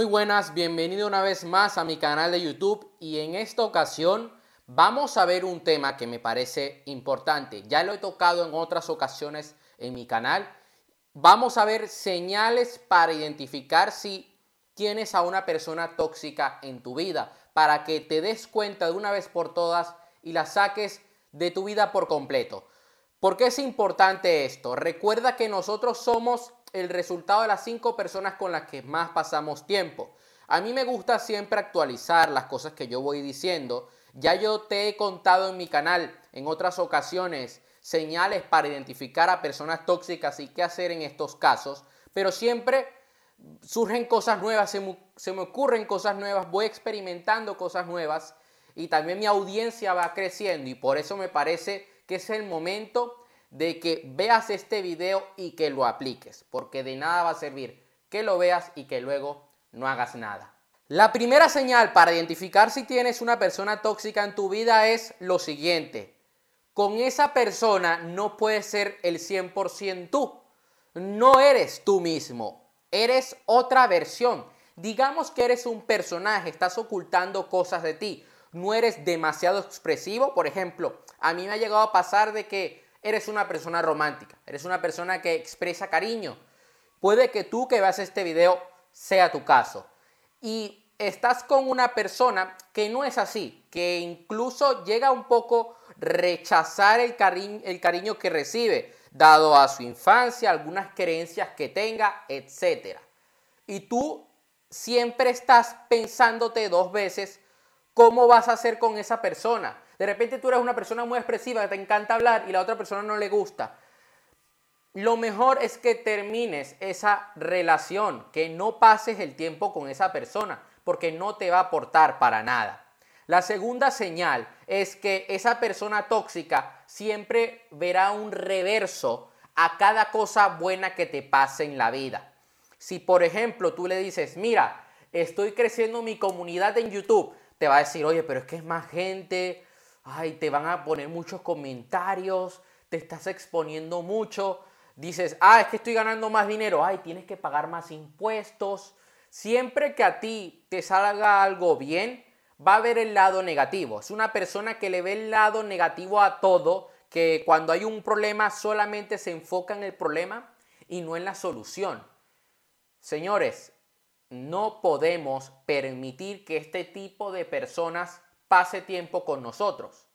Muy buenas, bienvenido una vez más a mi canal de YouTube y en esta ocasión vamos a ver un tema que me parece importante. Ya lo he tocado en otras ocasiones en mi canal. Vamos a ver señales para identificar si tienes a una persona tóxica en tu vida, para que te des cuenta de una vez por todas y la saques de tu vida por completo. ¿Por qué es importante esto? Recuerda que nosotros somos el resultado de las cinco personas con las que más pasamos tiempo. A mí me gusta siempre actualizar las cosas que yo voy diciendo. Ya yo te he contado en mi canal en otras ocasiones señales para identificar a personas tóxicas y qué hacer en estos casos, pero siempre surgen cosas nuevas, se me, se me ocurren cosas nuevas, voy experimentando cosas nuevas y también mi audiencia va creciendo y por eso me parece que es el momento de que veas este video y que lo apliques, porque de nada va a servir que lo veas y que luego no hagas nada. La primera señal para identificar si tienes una persona tóxica en tu vida es lo siguiente. Con esa persona no puedes ser el 100% tú. No eres tú mismo. Eres otra versión. Digamos que eres un personaje, estás ocultando cosas de ti. No eres demasiado expresivo. Por ejemplo, a mí me ha llegado a pasar de que eres una persona romántica, eres una persona que expresa cariño. Puede que tú que veas este video sea tu caso. Y estás con una persona que no es así, que incluso llega un poco rechazar el, cariño, el cariño que recibe, dado a su infancia, algunas creencias que tenga, etc. Y tú siempre estás pensándote dos veces cómo vas a hacer con esa persona. De repente tú eres una persona muy expresiva, que te encanta hablar y la otra persona no le gusta. Lo mejor es que termines esa relación, que no pases el tiempo con esa persona, porque no te va a aportar para nada. La segunda señal es que esa persona tóxica siempre verá un reverso a cada cosa buena que te pase en la vida. Si por ejemplo tú le dices, mira, estoy creciendo mi comunidad en YouTube, te va a decir, oye, pero es que es más gente, ay, te van a poner muchos comentarios, te estás exponiendo mucho, dices, ah, es que estoy ganando más dinero, ay, tienes que pagar más impuestos. Siempre que a ti te salga algo bien, va a haber el lado negativo. Es una persona que le ve el lado negativo a todo, que cuando hay un problema solamente se enfoca en el problema y no en la solución. Señores, no podemos permitir que este tipo de personas pase tiempo con nosotros.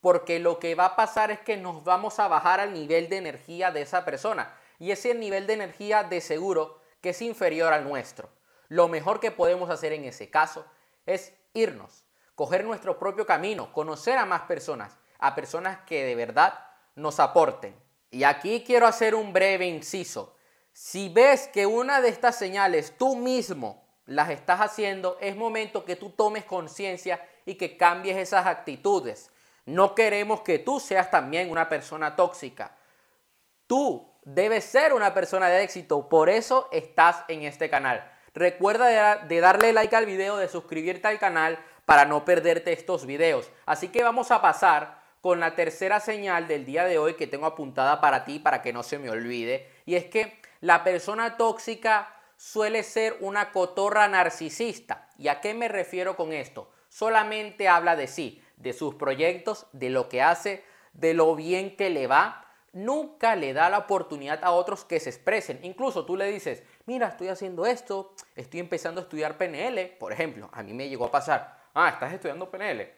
Porque lo que va a pasar es que nos vamos a bajar al nivel de energía de esa persona. Y ese nivel de energía de seguro que es inferior al nuestro. Lo mejor que podemos hacer en ese caso es irnos, coger nuestro propio camino, conocer a más personas, a personas que de verdad nos aporten. Y aquí quiero hacer un breve inciso. Si ves que una de estas señales tú mismo las estás haciendo, es momento que tú tomes conciencia y que cambies esas actitudes. No queremos que tú seas también una persona tóxica. Tú debes ser una persona de éxito, por eso estás en este canal. Recuerda de, darle like al video, de suscribirte al canal para no perderte estos videos. Así que vamos a pasar con la tercera señal del día de hoy que tengo apuntada para ti para que no se me olvide. Y es que la persona tóxica suele ser una cotorra narcisista. ¿Y a qué me refiero con esto? solamente habla de sí, de sus proyectos, de lo que hace, de lo bien que le va. Nunca le da la oportunidad a otros que se expresen. Incluso tú le dices, mira, estoy haciendo esto, estoy empezando a estudiar PNL. Por ejemplo, a mí me llegó a pasar, ah, estás estudiando PNL.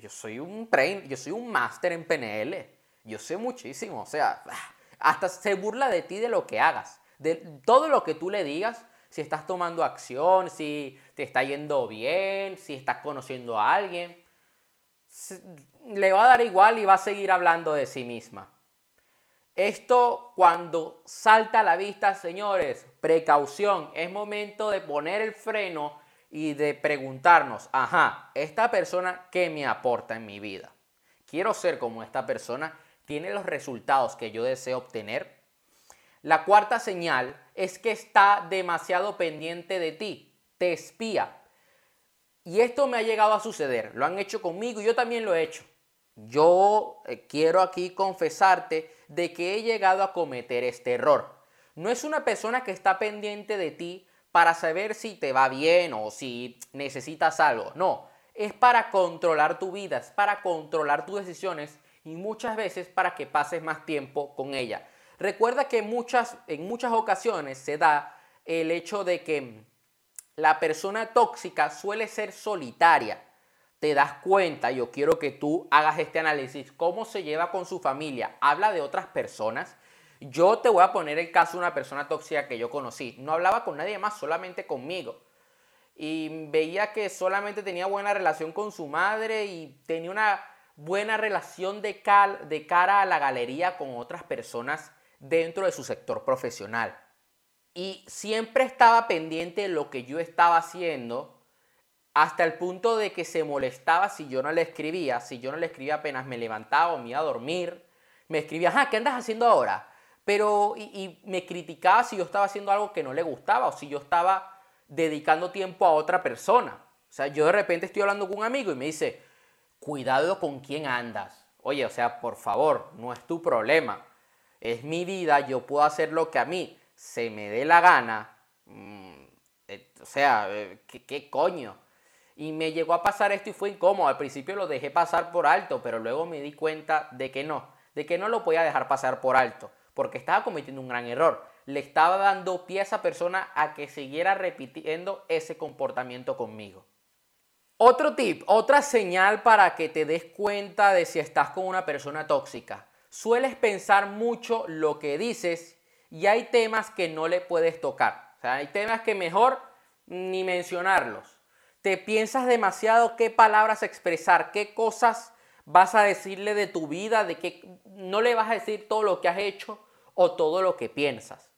Yo soy un train, yo soy un máster en PNL. Yo sé muchísimo. O sea, hasta se burla de ti de lo que hagas. De todo lo que tú le digas, si estás tomando acción, si te está yendo bien, si estás conociendo a alguien. Le va a dar igual y va a seguir hablando de sí misma. Esto cuando salta a la vista, señores, precaución, es momento de poner el freno y de preguntarnos, ajá, esta persona, ¿qué me aporta en mi vida? ¿Quiero ser como esta persona? ¿Tiene los resultados que yo deseo obtener? La cuarta señal es que está demasiado pendiente de ti, te espía. Y esto me ha llegado a suceder, lo han hecho conmigo y yo también lo he hecho. Yo eh, quiero aquí confesarte de que he llegado a cometer este error. No es una persona que está pendiente de ti para saber si te va bien o si necesitas algo. No, es para controlar tu vida, es para controlar tus decisiones y muchas veces para que pases más tiempo con ella. Recuerda que muchas, en muchas ocasiones se da el hecho de que la persona tóxica suele ser solitaria. Te das cuenta, yo quiero que tú hagas este análisis, cómo se lleva con su familia, habla de otras personas. Yo te voy a poner el caso de una persona tóxica que yo conocí. No hablaba con nadie más, solamente conmigo. Y veía que solamente tenía buena relación con su madre y tenía una buena relación de, de cara a la galería con otras personas dentro de su sector profesional. Y siempre estaba pendiente de lo que yo estaba haciendo hasta el punto de que se molestaba si yo no le escribía. Si yo no le escribía apenas me levantaba o me iba a dormir, me escribía, ah, ¿qué andas haciendo ahora? Pero, y, y me criticaba si yo estaba haciendo algo que no le gustaba o si yo estaba dedicando tiempo a otra persona. O sea, yo de repente estoy hablando con un amigo y me dice, cuidado con quién andas. Oye, o sea, por favor, no es tu problema es mi vida, yo puedo hacer lo que a mí se me dé la gana. Mm, eh, o sea, eh, ¿qué, coño? Y me llegó a pasar esto y fue incómodo. Al principio lo dejé pasar por alto, pero luego me di cuenta de que no, de que no lo podía dejar pasar por alto, porque estaba cometiendo un gran error. Le estaba dando pie a esa persona a que siguiera repitiendo ese comportamiento conmigo. Otro tip, otra señal para que te des cuenta de si estás con una persona tóxica sueles pensar mucho lo que dices y hay temas que no le puedes tocar. O sea, hay temas que mejor ni mencionarlos. Te piensas demasiado qué palabras expresar, qué cosas vas a decirle de tu vida, de que no le vas a decir todo lo que has hecho o todo lo que piensas.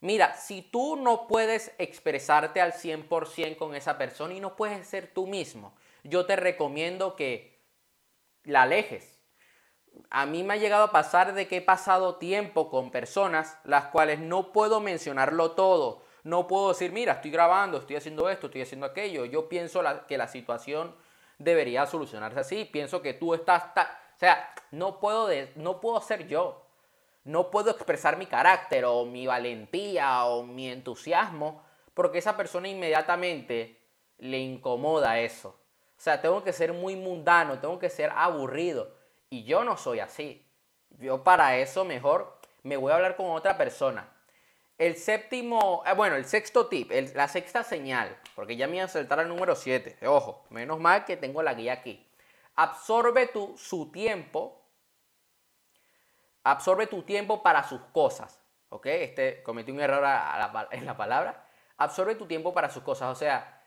Mira, si tú no puedes expresarte al 100% con esa persona y no puedes ser tú mismo, yo te recomiendo que la alejes a mí me ha llegado a pasar de que he pasado tiempo con personas las cuales no puedo mencionarlo todo. No puedo decir, mira, estoy grabando, estoy haciendo esto, estoy haciendo aquello. Yo pienso que la situación debería solucionarse así. Pienso que tú estás... o sea, no puedo, no puedo ser yo. No puedo expresar mi carácter o mi valentía o mi entusiasmo porque esa persona inmediatamente le incomoda eso. O sea, tengo que ser muy mundano, tengo que ser aburrido. Y yo no soy así. Yo para eso mejor me voy a hablar con otra persona. El séptimo, eh, bueno, el sexto tip, la sexta señal, porque ya me iba a saltar al número 7. Ojo, menos mal que tengo la guía aquí. Absorbe tu, su tiempo. Absorbe tu tiempo para sus cosas. ¿Ok? Este, cometí un error en la palabra. Absorbe tu tiempo para sus cosas. O sea,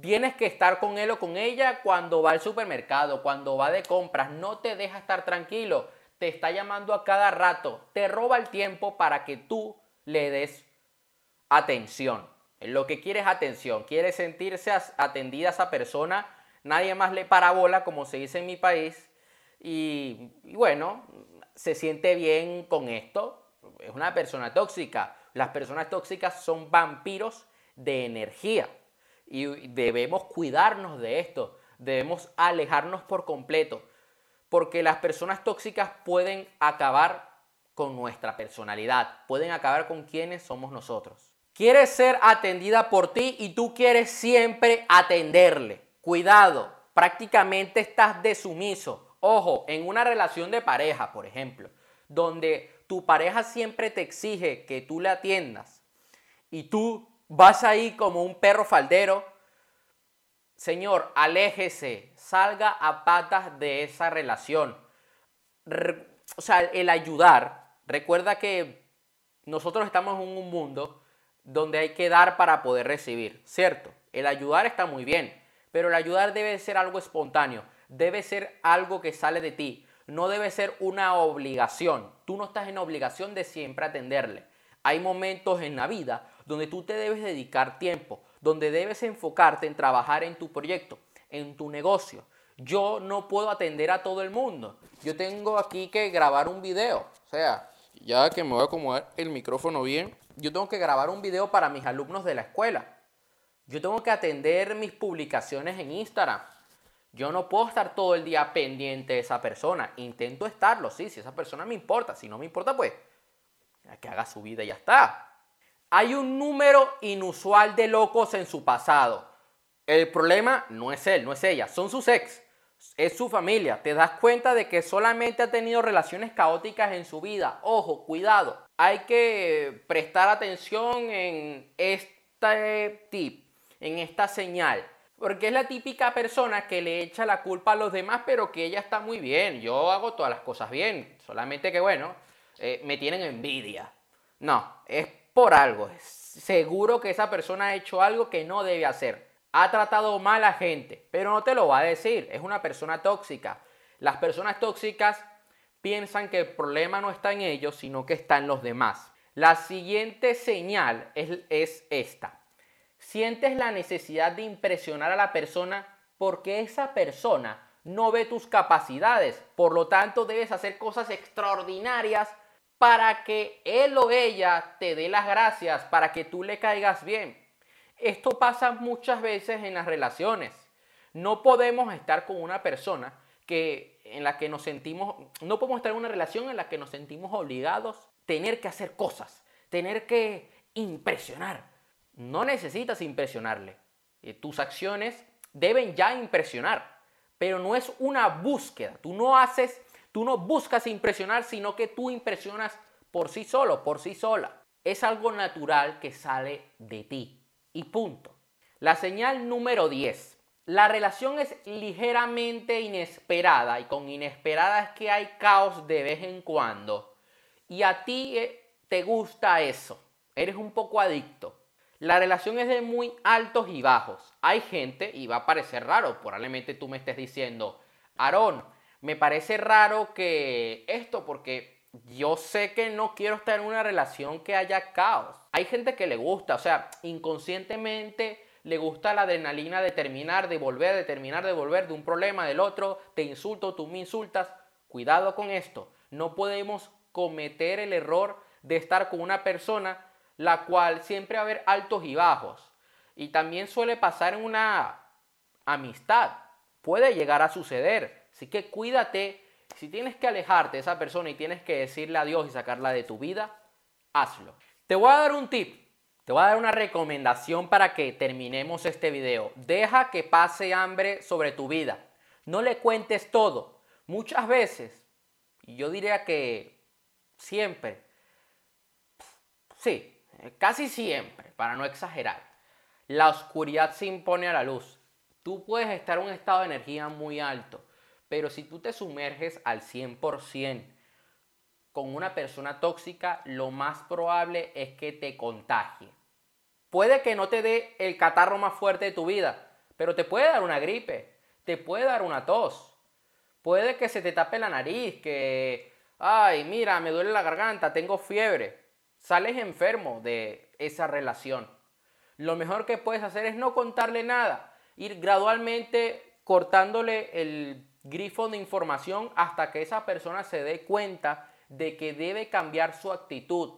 Tienes que estar con él o con ella cuando va al supermercado, cuando va de compras. No te deja estar tranquilo. Te está llamando a cada rato. Te roba el tiempo para que tú le des atención. Lo que quiere es atención. Quiere sentirse atendida a esa persona. Nadie más le parabola, como se dice en mi país. Y, y bueno, se siente bien con esto. Es una persona tóxica. Las personas tóxicas son vampiros de energía. Y debemos cuidarnos de esto, debemos alejarnos por completo, porque las personas tóxicas pueden acabar con nuestra personalidad, pueden acabar con quienes somos nosotros. Quieres ser atendida por ti y tú quieres siempre atenderle. Cuidado, prácticamente estás desumiso. Ojo, en una relación de pareja, por ejemplo, donde tu pareja siempre te exige que tú le atiendas y tú vas ahí como un perro faldero. Señor, aléjese, salga a patas de esa relación. o sea, el ayudar, recuerda que nosotros estamos en un mundo donde hay que dar para poder recibir, ¿cierto? El ayudar está muy bien, pero el ayudar debe ser algo espontáneo, debe ser algo que sale de ti, no debe ser una obligación. Tú no estás en obligación de siempre atenderle. Hay momentos en la vida donde tú te debes dedicar tiempo, donde debes enfocarte en trabajar en tu proyecto, en tu negocio. Yo no puedo atender a todo el mundo. Yo tengo aquí que grabar un video. O sea, ya que me voy a acomodar el micrófono bien, yo tengo que grabar un video para mis alumnos de la escuela. Yo tengo que atender mis publicaciones en Instagram. Yo no puedo estar todo el día pendiente de esa persona. Intento estarlo, sí, si esa persona me importa. Si no me importa, pues que haga su vida y ya está. Hay un número inusual de locos en su pasado. El problema no es él, no es ella, son sus ex, es su familia. Te das cuenta de que solamente ha tenido relaciones caóticas en su vida. Ojo, cuidado. Hay que prestar atención en este tip, en esta señal. Porque es la típica persona que le echa la culpa a los demás, pero que ella está muy bien. Yo hago todas las cosas bien. Solamente que, bueno, eh, me tienen envidia. No, es por algo. Seguro que esa persona ha hecho algo que no debe hacer ha tratado mal a gente, pero no te lo va a decir, es una persona tóxica. Las personas tóxicas piensan que el problema no está en ellos, sino que está en los demás. La siguiente señal es, es esta. Sientes la necesidad de impresionar a la persona porque esa persona no ve tus capacidades, por lo tanto debes hacer cosas extraordinarias para que él o ella te dé las gracias, para que tú le caigas bien. Esto pasa muchas veces en las relaciones. No podemos estar con una persona que en la que nos sentimos, no podemos estar en una relación en la que nos sentimos obligados a tener que hacer cosas, tener que impresionar. No necesitas impresionarle. Eh, tus acciones deben ya impresionar, pero no es una búsqueda. Tú no haces, tú no buscas impresionar, sino que tú impresionas por sí solo, por sí sola. Es algo natural que sale de ti y punto. La señal número 10. La relación es ligeramente inesperada y con inesperada es que hay caos de vez en cuando. Y a ti eh, te gusta eso. Eres un poco adicto. La relación es de muy altos y bajos. Hay gente, y va a parecer raro, probablemente tú me estés diciendo, Aarón, me parece raro que esto, porque yo sé que no quiero estar en una relación que haya caos. Hay gente que le gusta, o sea, inconscientemente le gusta la adrenalina de terminar, de volver, de terminar, de volver de un problema del otro, te insulto, tú me insultas. Cuidado con esto. No podemos cometer el error de estar con una persona la cual siempre va a haber altos y bajos. Y también suele pasar en una amistad. Puede llegar a suceder. Así que cuídate si tienes que alejarte de esa persona y tienes que decirle adiós y sacarla de tu vida, hazlo. Te voy a dar un tip, te voy a dar una recomendación para que terminemos este video. Deja que pase hambre sobre tu vida. No le cuentes todo. Muchas veces, y yo diría que siempre, sí, casi siempre, para no exagerar, la oscuridad se impone a la luz. Tú puedes estar en un estado de energía muy alto pero si tú te sumerges al 100% con una persona tóxica, lo más probable es que te contagie. Puede que no te dé el catarro más fuerte de tu vida, pero te puede dar una gripe, te puede dar una tos. Puede que se te tape la nariz, que, ay, mira, me duele la garganta, tengo fiebre. Sales enfermo de esa relación. Lo mejor que puedes hacer es no contarle nada, ir gradualmente cortándole el grifo de información hasta que esa persona se dé cuenta de que debe cambiar su actitud,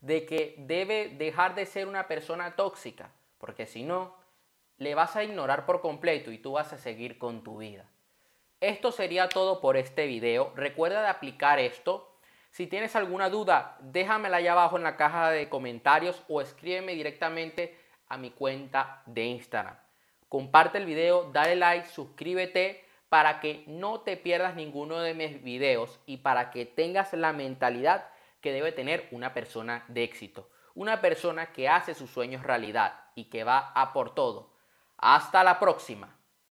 de que debe dejar de ser una persona tóxica, porque si no, le vas a ignorar por completo y tú vas a seguir con tu vida. Esto sería todo por este video. Recuerda de aplicar esto. Si tienes alguna duda, déjamela allá abajo en la caja de comentarios o escríbeme directamente a mi cuenta de Instagram. Comparte el video, dale like, suscríbete para que no te pierdas ninguno de mis videos y para que tengas la mentalidad que debe tener una persona de éxito. Una persona que hace sus sueños realidad y que va a por todo. Hasta la próxima.